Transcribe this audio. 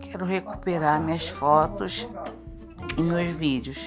Quero recuperar minhas fotos e meus vídeos.